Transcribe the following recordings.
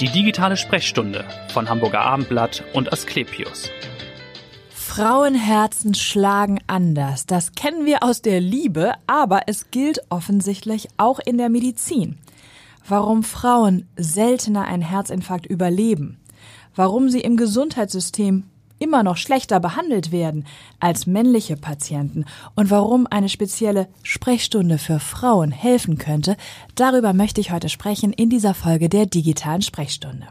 Die digitale Sprechstunde von Hamburger Abendblatt und Asklepios. Frauenherzen schlagen anders. Das kennen wir aus der Liebe, aber es gilt offensichtlich auch in der Medizin. Warum Frauen seltener einen Herzinfarkt überleben. Warum sie im Gesundheitssystem immer noch schlechter behandelt werden als männliche Patienten und warum eine spezielle Sprechstunde für Frauen helfen könnte, darüber möchte ich heute sprechen in dieser Folge der digitalen Sprechstunde.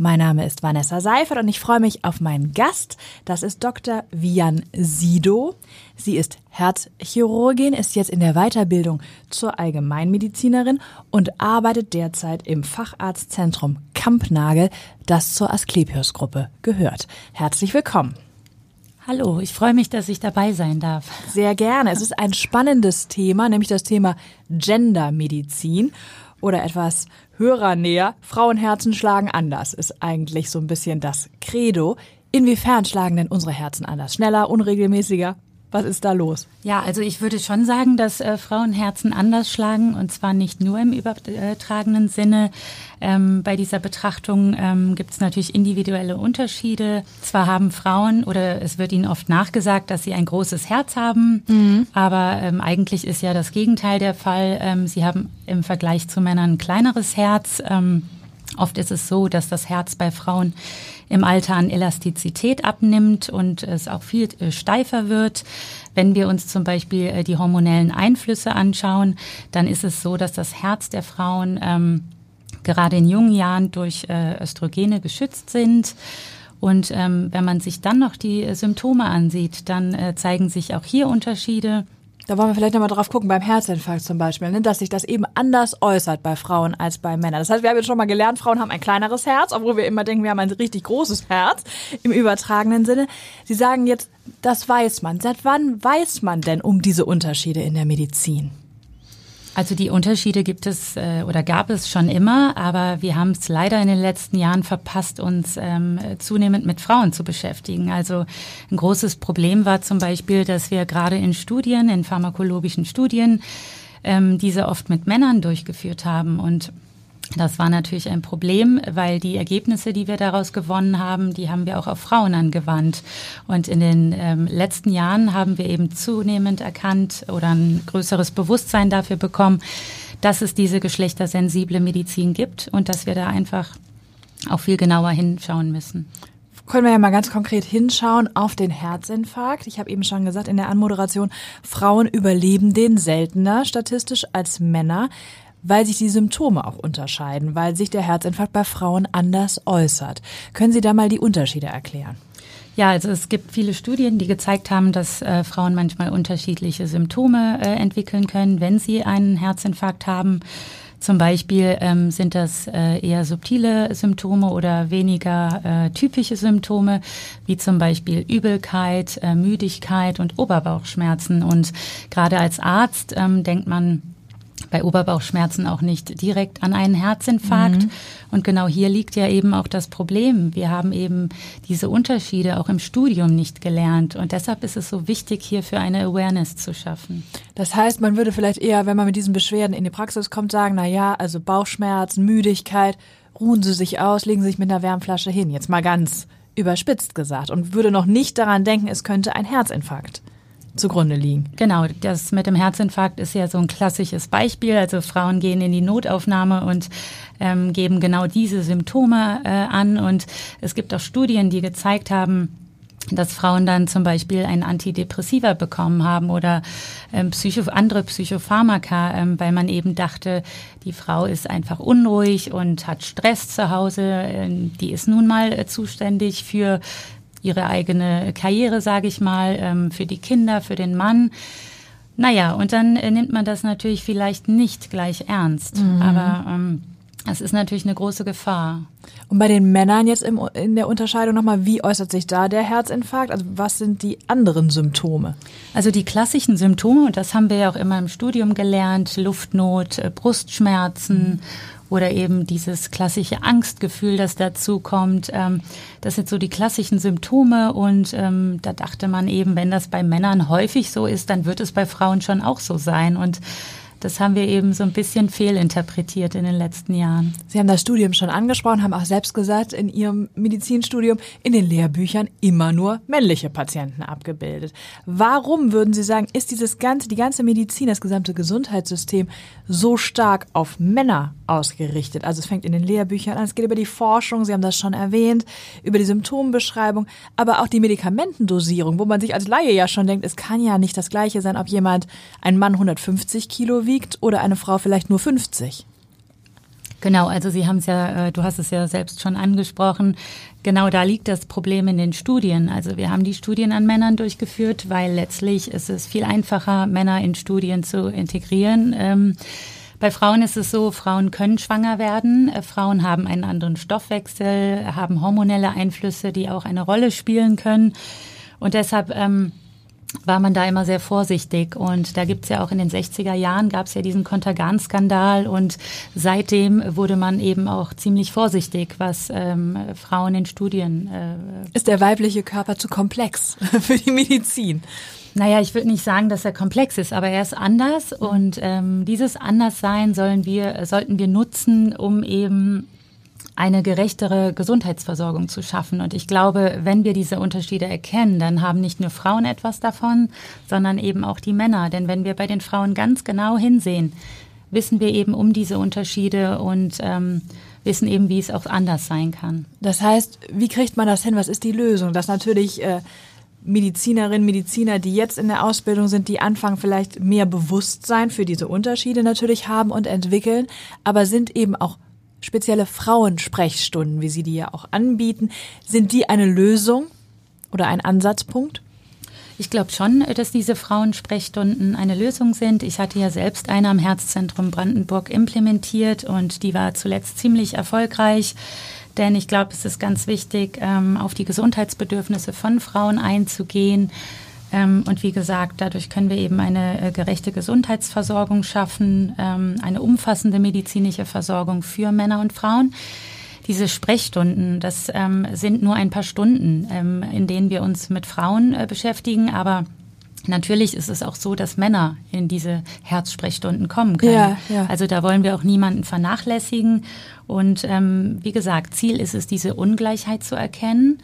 Mein Name ist Vanessa Seifert und ich freue mich auf meinen Gast. Das ist Dr. Vian Sido. Sie ist Herzchirurgin, ist jetzt in der Weiterbildung zur Allgemeinmedizinerin und arbeitet derzeit im Facharztzentrum Kampnagel, das zur Asklepios-Gruppe gehört. Herzlich willkommen. Hallo, ich freue mich, dass ich dabei sein darf. Sehr gerne. Es ist ein spannendes Thema, nämlich das Thema Gendermedizin oder etwas hörernäher. Frauenherzen schlagen anders, ist eigentlich so ein bisschen das Credo. Inwiefern schlagen denn unsere Herzen anders? Schneller, unregelmäßiger? Was ist da los? Ja, also ich würde schon sagen, dass äh, Frauenherzen anders schlagen und zwar nicht nur im übertragenen Sinne. Ähm, bei dieser Betrachtung ähm, gibt es natürlich individuelle Unterschiede. Zwar haben Frauen oder es wird ihnen oft nachgesagt, dass sie ein großes Herz haben, mhm. aber ähm, eigentlich ist ja das Gegenteil der Fall. Ähm, sie haben im Vergleich zu Männern ein kleineres Herz. Oft ist es so, dass das Herz bei Frauen im Alter an Elastizität abnimmt und es auch viel äh, steifer wird. Wenn wir uns zum Beispiel äh, die hormonellen Einflüsse anschauen, dann ist es so, dass das Herz der Frauen ähm, gerade in jungen Jahren durch äh, Östrogene geschützt sind. Und ähm, wenn man sich dann noch die äh, Symptome ansieht, dann äh, zeigen sich auch hier Unterschiede. Da wollen wir vielleicht nochmal drauf gucken, beim Herzinfarkt zum Beispiel, ne, dass sich das eben anders äußert bei Frauen als bei Männern. Das heißt, wir haben jetzt schon mal gelernt, Frauen haben ein kleineres Herz, obwohl wir immer denken, wir haben ein richtig großes Herz im übertragenen Sinne. Sie sagen jetzt, das weiß man. Seit wann weiß man denn um diese Unterschiede in der Medizin? Also die Unterschiede gibt es äh, oder gab es schon immer, aber wir haben es leider in den letzten Jahren verpasst, uns ähm, zunehmend mit Frauen zu beschäftigen. Also ein großes Problem war zum Beispiel, dass wir gerade in Studien, in pharmakologischen Studien, ähm, diese oft mit Männern durchgeführt haben und das war natürlich ein Problem, weil die Ergebnisse, die wir daraus gewonnen haben, die haben wir auch auf Frauen angewandt. Und in den ähm, letzten Jahren haben wir eben zunehmend erkannt oder ein größeres Bewusstsein dafür bekommen, dass es diese geschlechtersensible Medizin gibt und dass wir da einfach auch viel genauer hinschauen müssen können wir ja mal ganz konkret hinschauen auf den Herzinfarkt. Ich habe eben schon gesagt in der Anmoderation, Frauen überleben den seltener statistisch als Männer weil sich die Symptome auch unterscheiden, weil sich der Herzinfarkt bei Frauen anders äußert. Können Sie da mal die Unterschiede erklären? Ja, also es gibt viele Studien, die gezeigt haben, dass äh, Frauen manchmal unterschiedliche Symptome äh, entwickeln können, wenn sie einen Herzinfarkt haben. Zum Beispiel ähm, sind das äh, eher subtile Symptome oder weniger äh, typische Symptome, wie zum Beispiel Übelkeit, äh, Müdigkeit und Oberbauchschmerzen. Und gerade als Arzt ähm, denkt man bei Oberbauchschmerzen auch nicht direkt an einen Herzinfarkt. Mhm. Und genau hier liegt ja eben auch das Problem. Wir haben eben diese Unterschiede auch im Studium nicht gelernt. Und deshalb ist es so wichtig, hierfür eine Awareness zu schaffen. Das heißt, man würde vielleicht eher, wenn man mit diesen Beschwerden in die Praxis kommt, sagen, na ja, also Bauchschmerzen, Müdigkeit, ruhen Sie sich aus, legen Sie sich mit einer Wärmflasche hin. Jetzt mal ganz überspitzt gesagt. Und würde noch nicht daran denken, es könnte ein Herzinfarkt zugrunde liegen. Genau, das mit dem Herzinfarkt ist ja so ein klassisches Beispiel. Also Frauen gehen in die Notaufnahme und ähm, geben genau diese Symptome äh, an. Und es gibt auch Studien, die gezeigt haben, dass Frauen dann zum Beispiel ein Antidepressiva bekommen haben oder ähm, Psycho andere Psychopharmaka, ähm, weil man eben dachte, die Frau ist einfach unruhig und hat Stress zu Hause. Ähm, die ist nun mal äh, zuständig für ihre eigene Karriere, sage ich mal, ähm, für die Kinder, für den Mann. Naja, und dann äh, nimmt man das natürlich vielleicht nicht gleich ernst. Mhm. Aber ähm, es ist natürlich eine große Gefahr. Und bei den Männern jetzt im, in der Unterscheidung nochmal, wie äußert sich da der Herzinfarkt? Also was sind die anderen Symptome? Also die klassischen Symptome, und das haben wir ja auch immer im Studium gelernt, Luftnot, äh, Brustschmerzen. Mhm oder eben dieses klassische Angstgefühl, das dazu kommt. Ähm, das sind so die klassischen Symptome und ähm, da dachte man eben, wenn das bei Männern häufig so ist, dann wird es bei Frauen schon auch so sein. Und Das haben wir eben so ein bisschen fehlinterpretiert in den letzten Jahren. Sie haben das Studium schon angesprochen, haben auch selbst gesagt, in Ihrem Medizinstudium in den Lehrbüchern immer nur männliche Patienten abgebildet. Warum würden Sie sagen, ist dieses ganze, die ganze Medizin, das gesamte Gesundheitssystem so stark auf Männer ausgerichtet? Also es fängt in den Lehrbüchern an, es geht über die Forschung, Sie haben das schon erwähnt, über die Symptombeschreibung, aber auch die Medikamentendosierung, wo man sich als Laie ja schon denkt, es kann ja nicht das Gleiche sein, ob jemand, ein Mann 150 Kilo wiegt oder eine Frau vielleicht nur 50. Genau, also Sie haben es ja, äh, du hast es ja selbst schon angesprochen. Genau da liegt das Problem in den Studien. Also wir haben die Studien an Männern durchgeführt, weil letztlich ist es viel einfacher, Männer in Studien zu integrieren. Ähm, bei Frauen ist es so, Frauen können schwanger werden. Äh, Frauen haben einen anderen Stoffwechsel, haben hormonelle Einflüsse, die auch eine Rolle spielen können. Und deshalb ähm, war man da immer sehr vorsichtig. Und da gibt's ja auch in den 60er Jahren gab's ja diesen Kontergan-Skandal und seitdem wurde man eben auch ziemlich vorsichtig, was ähm, Frauen in Studien. Äh, Ist der weibliche Körper zu komplex für die Medizin? Naja, ich würde nicht sagen, dass er komplex ist, aber er ist anders und ähm, dieses Anderssein sollen wir, sollten wir nutzen, um eben eine gerechtere Gesundheitsversorgung zu schaffen. Und ich glaube, wenn wir diese Unterschiede erkennen, dann haben nicht nur Frauen etwas davon, sondern eben auch die Männer. Denn wenn wir bei den Frauen ganz genau hinsehen, wissen wir eben um diese Unterschiede und ähm, wissen eben, wie es auch anders sein kann. Das heißt, wie kriegt man das hin? Was ist die Lösung? Dass natürlich äh, Medizinerinnen, Mediziner, die jetzt in der Ausbildung sind, die anfangen vielleicht mehr Bewusstsein für diese Unterschiede natürlich haben und entwickeln, aber sind eben auch spezielle Frauensprechstunden, wie Sie die ja auch anbieten, sind die eine Lösung oder ein Ansatzpunkt? Ich glaube schon, dass diese Frauensprechstunden eine Lösung sind. Ich hatte ja selbst eine am Herzzentrum Brandenburg implementiert und die war zuletzt ziemlich erfolgreich. Denn ich glaube, es ist ganz wichtig, ähm, auf die Gesundheitsbedürfnisse von Frauen einzugehen ähm, und wie gesagt, dadurch können wir eben eine äh, gerechte Gesundheitsversorgung schaffen, ähm, eine umfassende medizinische Versorgung für Männer und Frauen. Diese Sprechstunden, das ähm, sind nur ein paar Stunden, in denen wir uns mit Frauen äh, beschäftigen, aber Natürlich ist es auch so, dass Männer in diese Herzsprechstunden kommen können. Ja, ja. Also da wollen wir auch niemanden vernachlässigen. Und ähm, wie gesagt, Ziel ist es, diese Ungleichheit zu erkennen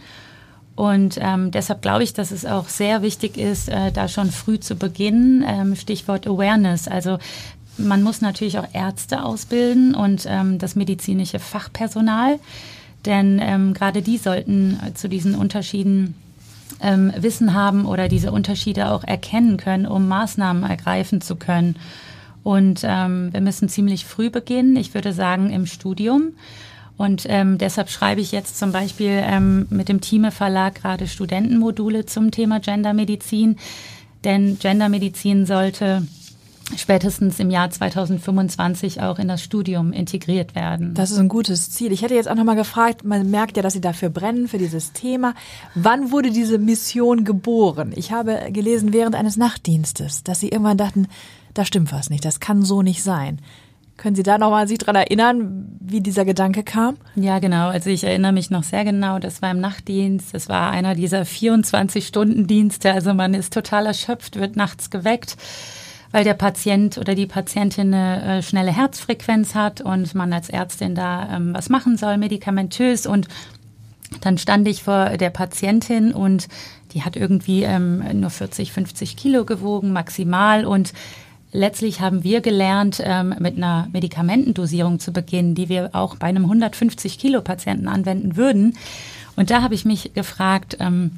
und ähm, deshalb glaube ich, dass es auch sehr wichtig ist, äh, da schon früh zu beginnen. Ähm, Stichwort Awareness. Also man muss natürlich auch Ärzte ausbilden und ähm, das medizinische Fachpersonal, denn ähm, gerade die sollten zu diesen Unterschieden ähm, Wissen haben oder diese Unterschiede auch erkennen können, um Maßnahmen ergreifen zu können. Und ähm, wir müssen ziemlich früh beginnen. Ich würde sagen im Studium. Und ähm, deshalb schreibe ich jetzt zum Beispiel ähm, mit dem Thieme Verlag gerade Studentenmodule zum Thema Gendermedizin. Denn Gendermedizin sollte spätestens im Jahr 2025 auch in das Studium integriert werden. Das ist ein gutes Ziel. Ich hätte jetzt auch noch mal gefragt, man merkt ja, dass Sie dafür brennen, für dieses Thema. Wann wurde diese Mission geboren? Ich habe gelesen während eines Nachtdienstes, dass Sie irgendwann dachten, da stimmt was nicht, das kann so nicht sein. Können Sie da nochmal sich dran erinnern, wie dieser Gedanke kam? Ja, genau. Also ich erinnere mich noch sehr genau. Das war im Nachtdienst. Das war einer dieser 24-Stunden-Dienste. Also man ist total erschöpft, wird nachts geweckt, weil der Patient oder die Patientin eine äh, schnelle Herzfrequenz hat und man als Ärztin da ähm, was machen soll, medikamentös. Und dann stand ich vor der Patientin und die hat irgendwie ähm, nur 40, 50 Kilo gewogen, maximal. Und Letztlich haben wir gelernt, ähm, mit einer Medikamentendosierung zu beginnen, die wir auch bei einem 150 Kilo Patienten anwenden würden. Und da habe ich mich gefragt, ähm,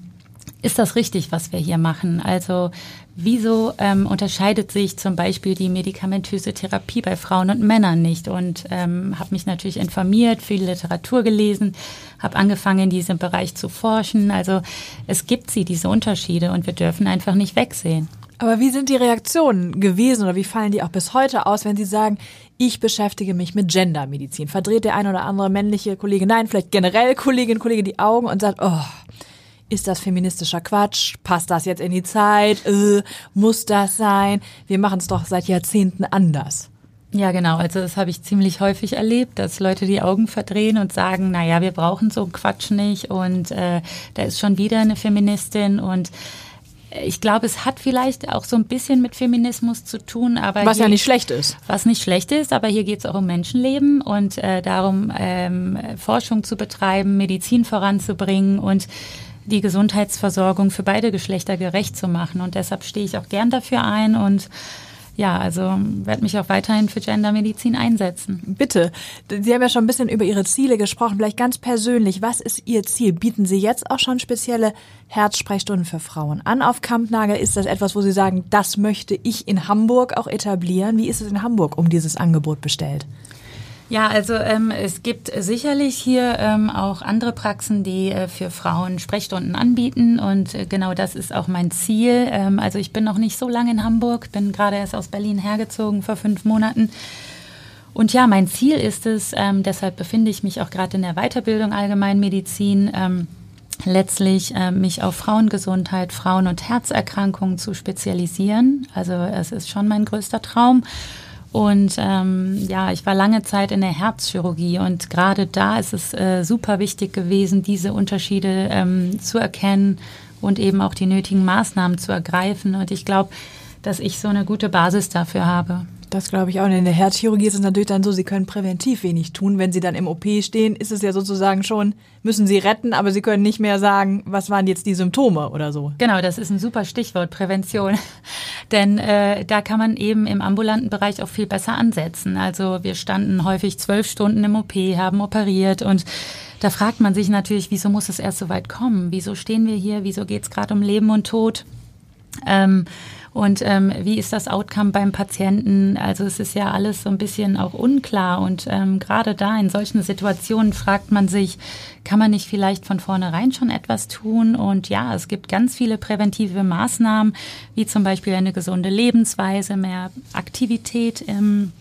ist das richtig, was wir hier machen? Also wieso ähm, unterscheidet sich zum Beispiel die medikamentöse Therapie bei Frauen und Männern nicht? Und ähm, habe mich natürlich informiert, viel Literatur gelesen, habe angefangen in diesem Bereich zu forschen. Also es gibt sie, diese Unterschiede, und wir dürfen einfach nicht wegsehen. Aber wie sind die Reaktionen gewesen oder wie fallen die auch bis heute aus, wenn Sie sagen, ich beschäftige mich mit Gendermedizin? Verdreht der ein oder andere männliche Kollege, nein, vielleicht generell Kollegin, Kollege die Augen und sagt, oh, ist das feministischer Quatsch? Passt das jetzt in die Zeit? Äh, muss das sein? Wir machen es doch seit Jahrzehnten anders. Ja, genau. Also das habe ich ziemlich häufig erlebt, dass Leute die Augen verdrehen und sagen, na ja, wir brauchen so Quatsch nicht und äh, da ist schon wieder eine Feministin und ich glaube, es hat vielleicht auch so ein bisschen mit Feminismus zu tun, aber was ja nicht schlecht ist. Was nicht schlecht ist, aber hier geht es auch um Menschenleben und äh, darum, ähm, Forschung zu betreiben, Medizin voranzubringen und die Gesundheitsversorgung für beide Geschlechter gerecht zu machen. Und deshalb stehe ich auch gern dafür ein und ja, also werde mich auch weiterhin für Gendermedizin einsetzen. Bitte. Sie haben ja schon ein bisschen über Ihre Ziele gesprochen. Vielleicht ganz persönlich, was ist Ihr Ziel? Bieten Sie jetzt auch schon spezielle Herzsprechstunden für Frauen an auf Kampnagel? Ist das etwas, wo Sie sagen, das möchte ich in Hamburg auch etablieren? Wie ist es in Hamburg um dieses Angebot bestellt? Ja, also ähm, es gibt sicherlich hier ähm, auch andere Praxen, die äh, für Frauen Sprechstunden anbieten und äh, genau das ist auch mein Ziel. Ähm, also ich bin noch nicht so lange in Hamburg, bin gerade erst aus Berlin hergezogen vor fünf Monaten. Und ja, mein Ziel ist es, ähm, deshalb befinde ich mich auch gerade in der Weiterbildung Allgemeinmedizin, ähm, letztlich äh, mich auf Frauengesundheit, Frauen- und Herzerkrankungen zu spezialisieren. Also es ist schon mein größter Traum. Und ähm, ja, ich war lange Zeit in der Herzchirurgie und gerade da ist es äh, super wichtig gewesen, diese Unterschiede ähm, zu erkennen und eben auch die nötigen Maßnahmen zu ergreifen. Und ich glaube, dass ich so eine gute Basis dafür habe. Das glaube ich auch. Und in der Herzchirurgie ist es natürlich dann so, sie können präventiv wenig tun. Wenn sie dann im OP stehen, ist es ja sozusagen schon, müssen sie retten, aber sie können nicht mehr sagen, was waren jetzt die Symptome oder so. Genau, das ist ein super Stichwort, Prävention. Denn äh, da kann man eben im ambulanten Bereich auch viel besser ansetzen. Also wir standen häufig zwölf Stunden im OP, haben operiert und da fragt man sich natürlich, wieso muss es erst so weit kommen? Wieso stehen wir hier? Wieso geht es gerade um Leben und Tod? Ähm, und ähm, wie ist das Outcome beim Patienten? Also es ist ja alles so ein bisschen auch unklar. Und ähm, gerade da in solchen Situationen fragt man sich, kann man nicht vielleicht von vornherein schon etwas tun? Und ja, es gibt ganz viele präventive Maßnahmen, wie zum Beispiel eine gesunde Lebensweise, mehr Aktivität im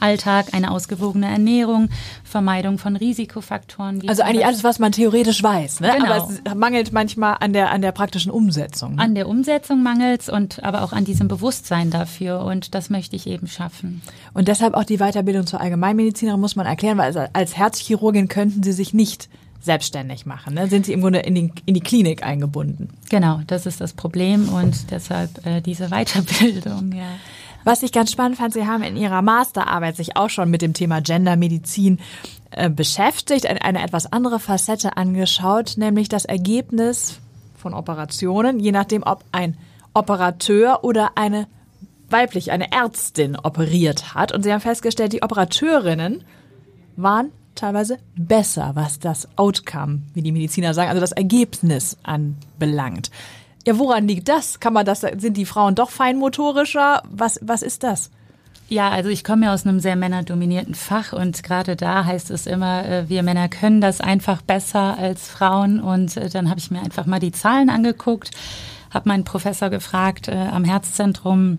Alltag, eine ausgewogene Ernährung, Vermeidung von Risikofaktoren. also eigentlich alles, was man theoretisch weiß, ne? Genau. aber es mangelt manchmal an der, an der praktischen Umsetzung. Ne? An der Umsetzung mangelt es und aber auch an diesem Bewusstsein dafür und das möchte ich eben schaffen. Und deshalb auch die Weiterbildung zur Allgemeinmedizinerin muss man erklären, weil als Herzchirurgin könnten Sie sich nicht selbstständig machen. Ne? Sind sie im Grunde in die, in die Klinik eingebunden? Genau, das ist das Problem und deshalb äh, diese Weiterbildung. Ja. Was ich ganz spannend fand, Sie haben in Ihrer Masterarbeit sich auch schon mit dem Thema Gendermedizin äh, beschäftigt, eine, eine etwas andere Facette angeschaut, nämlich das Ergebnis von Operationen, je nachdem, ob ein Operateur oder eine weiblich, eine Ärztin operiert hat. Und Sie haben festgestellt, die Operateurinnen waren teilweise besser, was das Outcome, wie die Mediziner sagen, also das Ergebnis anbelangt. Ja, woran liegt das? Kann man das, sind die Frauen doch feinmotorischer? Was, was ist das? Ja, also ich komme ja aus einem sehr männerdominierten Fach und gerade da heißt es immer, äh, wir Männer können das einfach besser als Frauen. Und äh, dann habe ich mir einfach mal die Zahlen angeguckt, habe meinen Professor gefragt äh, am Herzzentrum,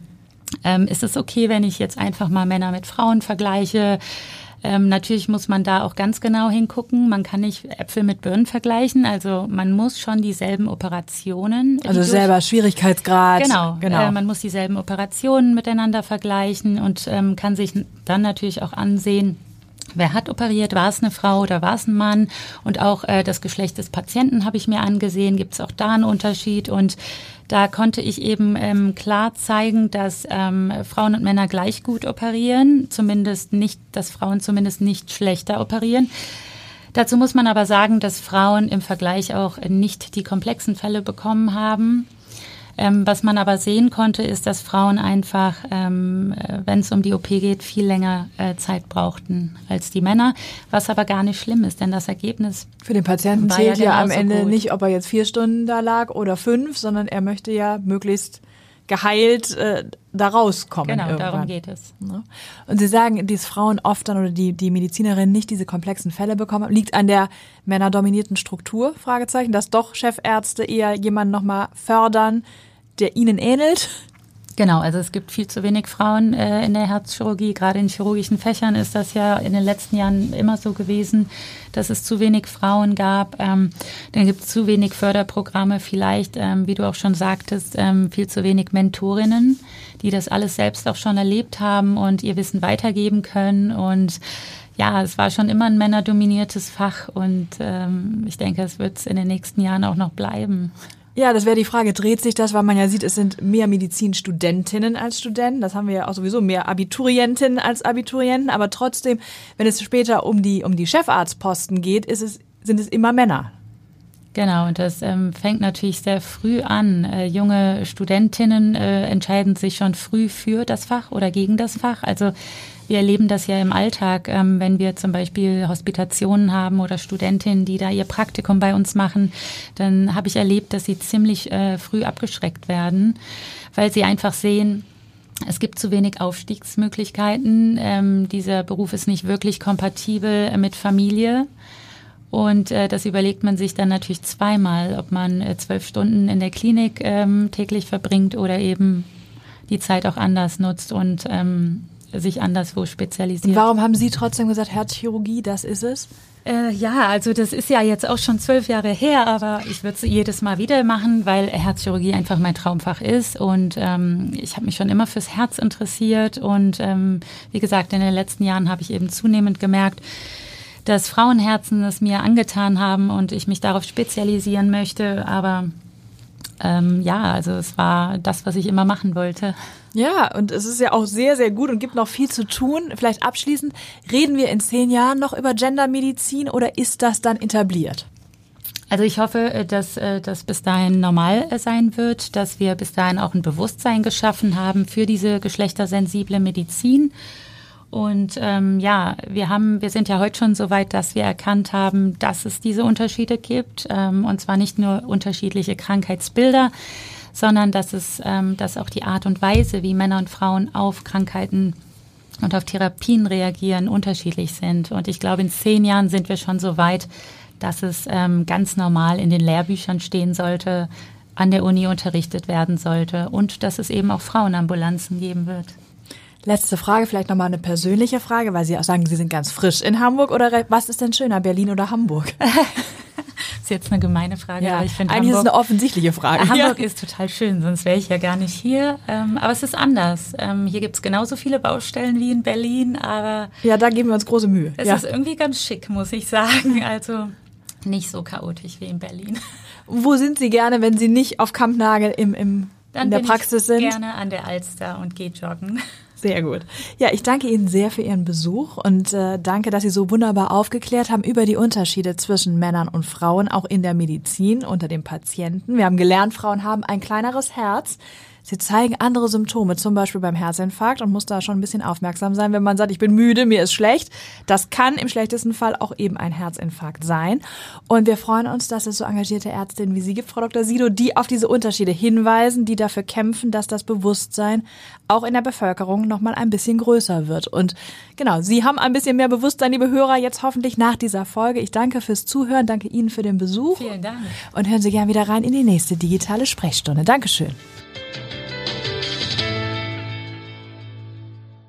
ähm, ist es okay, wenn ich jetzt einfach mal Männer mit Frauen vergleiche? Ähm, natürlich muss man da auch ganz genau hingucken. Man kann nicht Äpfel mit Birnen vergleichen. Also man muss schon dieselben Operationen. Also selber Schwierigkeitsgrad. Genau, genau. Äh, man muss dieselben Operationen miteinander vergleichen und ähm, kann sich dann natürlich auch ansehen, Wer hat operiert? War es eine Frau oder war es ein Mann? Und auch äh, das Geschlecht des Patienten habe ich mir angesehen. Gibt es auch da einen Unterschied? Und da konnte ich eben ähm, klar zeigen, dass ähm, Frauen und Männer gleich gut operieren, zumindest nicht, dass Frauen zumindest nicht schlechter operieren. Dazu muss man aber sagen, dass Frauen im Vergleich auch nicht die komplexen Fälle bekommen haben. Ähm, was man aber sehen konnte, ist, dass Frauen einfach, ähm, äh, wenn es um die OP geht, viel länger äh, Zeit brauchten als die Männer, was aber gar nicht schlimm ist, denn das Ergebnis für den Patienten zählt ja, ja am Ende gut. nicht, ob er jetzt vier Stunden da lag oder fünf, sondern er möchte ja möglichst geheilt äh, da rauskommen. Genau, irgendwann. darum geht es. Ne? Und Sie sagen, dass Frauen oft dann oder die, die Medizinerinnen nicht diese komplexen Fälle bekommen, liegt an der männerdominierten Struktur, Fragezeichen, dass doch Chefärzte eher jemanden nochmal fördern, der ihnen ähnelt? Genau, also es gibt viel zu wenig Frauen äh, in der Herzchirurgie. Gerade in chirurgischen Fächern ist das ja in den letzten Jahren immer so gewesen, dass es zu wenig Frauen gab. Ähm, dann gibt es zu wenig Förderprogramme, vielleicht, ähm, wie du auch schon sagtest, ähm, viel zu wenig Mentorinnen, die das alles selbst auch schon erlebt haben und ihr Wissen weitergeben können. Und ja, es war schon immer ein männerdominiertes Fach und ähm, ich denke, es wird es in den nächsten Jahren auch noch bleiben. Ja, das wäre die Frage, dreht sich das, weil man ja sieht, es sind mehr Medizinstudentinnen als Studenten. Das haben wir ja auch sowieso mehr Abiturientinnen als Abiturienten. Aber trotzdem, wenn es später um die, um die Chefarztposten geht, ist es, sind es immer Männer. Genau, und das ähm, fängt natürlich sehr früh an. Äh, junge Studentinnen äh, entscheiden sich schon früh für das Fach oder gegen das Fach. Also wir erleben das ja im Alltag, ähm, wenn wir zum Beispiel Hospitationen haben oder Studentinnen, die da ihr Praktikum bei uns machen, dann habe ich erlebt, dass sie ziemlich äh, früh abgeschreckt werden, weil sie einfach sehen, es gibt zu wenig Aufstiegsmöglichkeiten. Ähm, dieser Beruf ist nicht wirklich kompatibel mit Familie. Und äh, das überlegt man sich dann natürlich zweimal, ob man äh, zwölf Stunden in der Klinik ähm, täglich verbringt oder eben die Zeit auch anders nutzt und ähm, sich anderswo spezialisiert. Warum haben Sie trotzdem gesagt, Herzchirurgie, das ist es? Äh, ja, also das ist ja jetzt auch schon zwölf Jahre her, aber ich würde es jedes Mal wieder machen, weil Herzchirurgie einfach mein Traumfach ist und ähm, ich habe mich schon immer fürs Herz interessiert und ähm, wie gesagt, in den letzten Jahren habe ich eben zunehmend gemerkt, dass Frauenherzen es mir angetan haben und ich mich darauf spezialisieren möchte. Aber ähm, ja, also es war das, was ich immer machen wollte. Ja, und es ist ja auch sehr, sehr gut und gibt noch viel zu tun. Vielleicht abschließend, reden wir in zehn Jahren noch über Gendermedizin oder ist das dann etabliert? Also ich hoffe, äh, dass äh, das bis dahin normal äh, sein wird, dass wir bis dahin auch ein Bewusstsein geschaffen haben für diese geschlechtersensible Medizin und ähm, ja, wir haben, wir sind ja heute schon so weit, dass wir erkannt haben, dass es diese Unterschiede gibt. Ähm, und zwar nicht nur unterschiedliche Krankheitsbilder, sondern dass es, ähm, dass auch die Art und Weise, wie Männer und Frauen auf Krankheiten und auf Therapien reagieren, unterschiedlich sind. Und ich glaube, in zehn Jahren sind wir schon so weit, dass es ähm, ganz normal in den Lehrbüchern stehen sollte, an der Uni unterrichtet werden sollte und dass es eben auch Frauenambulanzen geben wird. Letzte Frage, vielleicht nochmal eine persönliche Frage, weil Sie auch sagen, Sie sind ganz frisch in Hamburg oder was ist denn schöner, Berlin oder Hamburg? das ist jetzt eine gemeine Frage, ja, aber ich finde eigentlich Hamburg, ist es eine offensichtliche Frage. Hamburg ja. ist total schön, sonst wäre ich ja gar nicht hier. Ähm, aber es ist anders. Ähm, hier gibt es genauso viele Baustellen wie in Berlin, aber ja, da geben wir uns große Mühe. Es ja. ist irgendwie ganz schick, muss ich sagen. Also nicht so chaotisch wie in Berlin. Wo sind Sie gerne, wenn Sie nicht auf Kampnagel im, im Dann in der Praxis sind? Gerne an der Alster und gehe joggen. Sehr gut. Ja, ich danke Ihnen sehr für Ihren Besuch und äh, danke, dass Sie so wunderbar aufgeklärt haben über die Unterschiede zwischen Männern und Frauen, auch in der Medizin unter den Patienten. Wir haben gelernt, Frauen haben ein kleineres Herz. Sie zeigen andere Symptome, zum Beispiel beim Herzinfarkt und muss da schon ein bisschen aufmerksam sein, wenn man sagt, ich bin müde, mir ist schlecht. Das kann im schlechtesten Fall auch eben ein Herzinfarkt sein. Und wir freuen uns, dass es so engagierte Ärztinnen wie Sie gibt, Frau Dr. Sido, die auf diese Unterschiede hinweisen, die dafür kämpfen, dass das Bewusstsein auch in der Bevölkerung nochmal ein bisschen größer wird. Und genau, Sie haben ein bisschen mehr Bewusstsein, liebe Hörer, jetzt hoffentlich nach dieser Folge. Ich danke fürs Zuhören, danke Ihnen für den Besuch. Vielen Dank. Und hören Sie gern wieder rein in die nächste digitale Sprechstunde. Dankeschön.